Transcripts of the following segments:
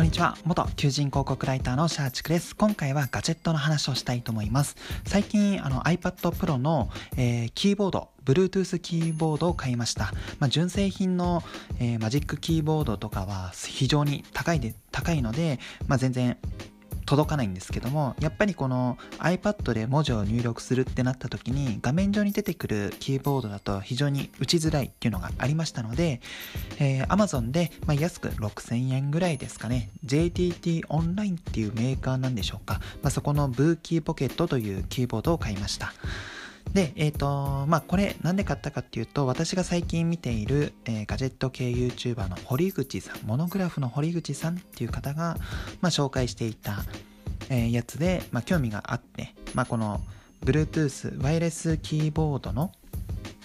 こんにちは。元求人広告ライターのシャーチクです。今回はガジェットの話をしたいと思います。最近、あの iPad Pro の、えー、キーボード、Bluetooth キーボードを買いました。まあ、純正品の、えー、マジックキーボードとかは非常に高いで、高いので、まあ、全然届かないんですけどもやっぱりこの iPad で文字を入力するってなった時に画面上に出てくるキーボードだと非常に打ちづらいっていうのがありましたので、えー、Amazon で、まあ、安く6000円ぐらいですかね JTT オンラインっていうメーカーなんでしょうか、まあ、そこのブーキーポケットというキーボードを買いました。で、えっ、ー、と、まあ、これなんで買ったかっていうと、私が最近見ている、えー、ガジェット系 YouTuber の堀口さん、モノグラフの堀口さんっていう方が、まあ、紹介していた、え、やつで、まあ、興味があって、まあ、この Bluetooth ワイヤレスキーボードの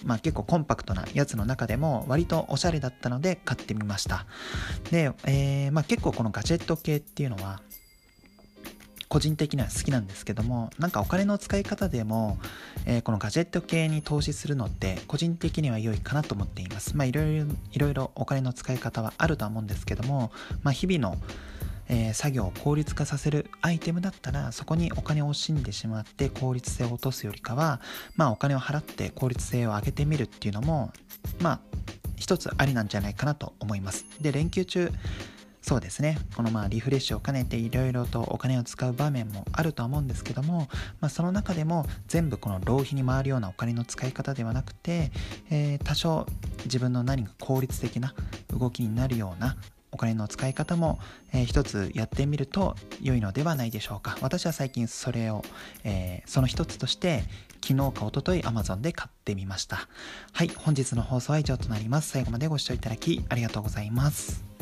まあ、結構コンパクトなやつの中でも割とおしゃれだったので買ってみました。で、えー、まあ、結構このガジェット系っていうのは個人的には好きなんですけどもなんかお金の使い方でも、えー、このガジェット系に投資するのって個人的には良いかなと思っていますまあいろいろいろいろお金の使い方はあるとは思うんですけども、まあ、日々のえー、作業を効率化させるアイテムだったらそこにお金を惜しんでしまって効率性を落とすよりかはまあお金を払って効率性を上げてみるっていうのもまあ一つありなんじゃないかなと思います。で連休中そうですね。このまあリフレッシュを兼ねていろいろとお金を使う場面もあるとは思うんですけども、まあ、その中でも全部この浪費に回るようなお金の使い方ではなくて、えー、多少自分の何か効率的な動きになるようなお金の使い方も、えー、一つやってみると良いのではないでしょうか。私は最近それを、えー、その一つとして昨日か一昨日 Amazon で買ってみました。はい本日の放送は以上となります。最後までご視聴いただきありがとうございます。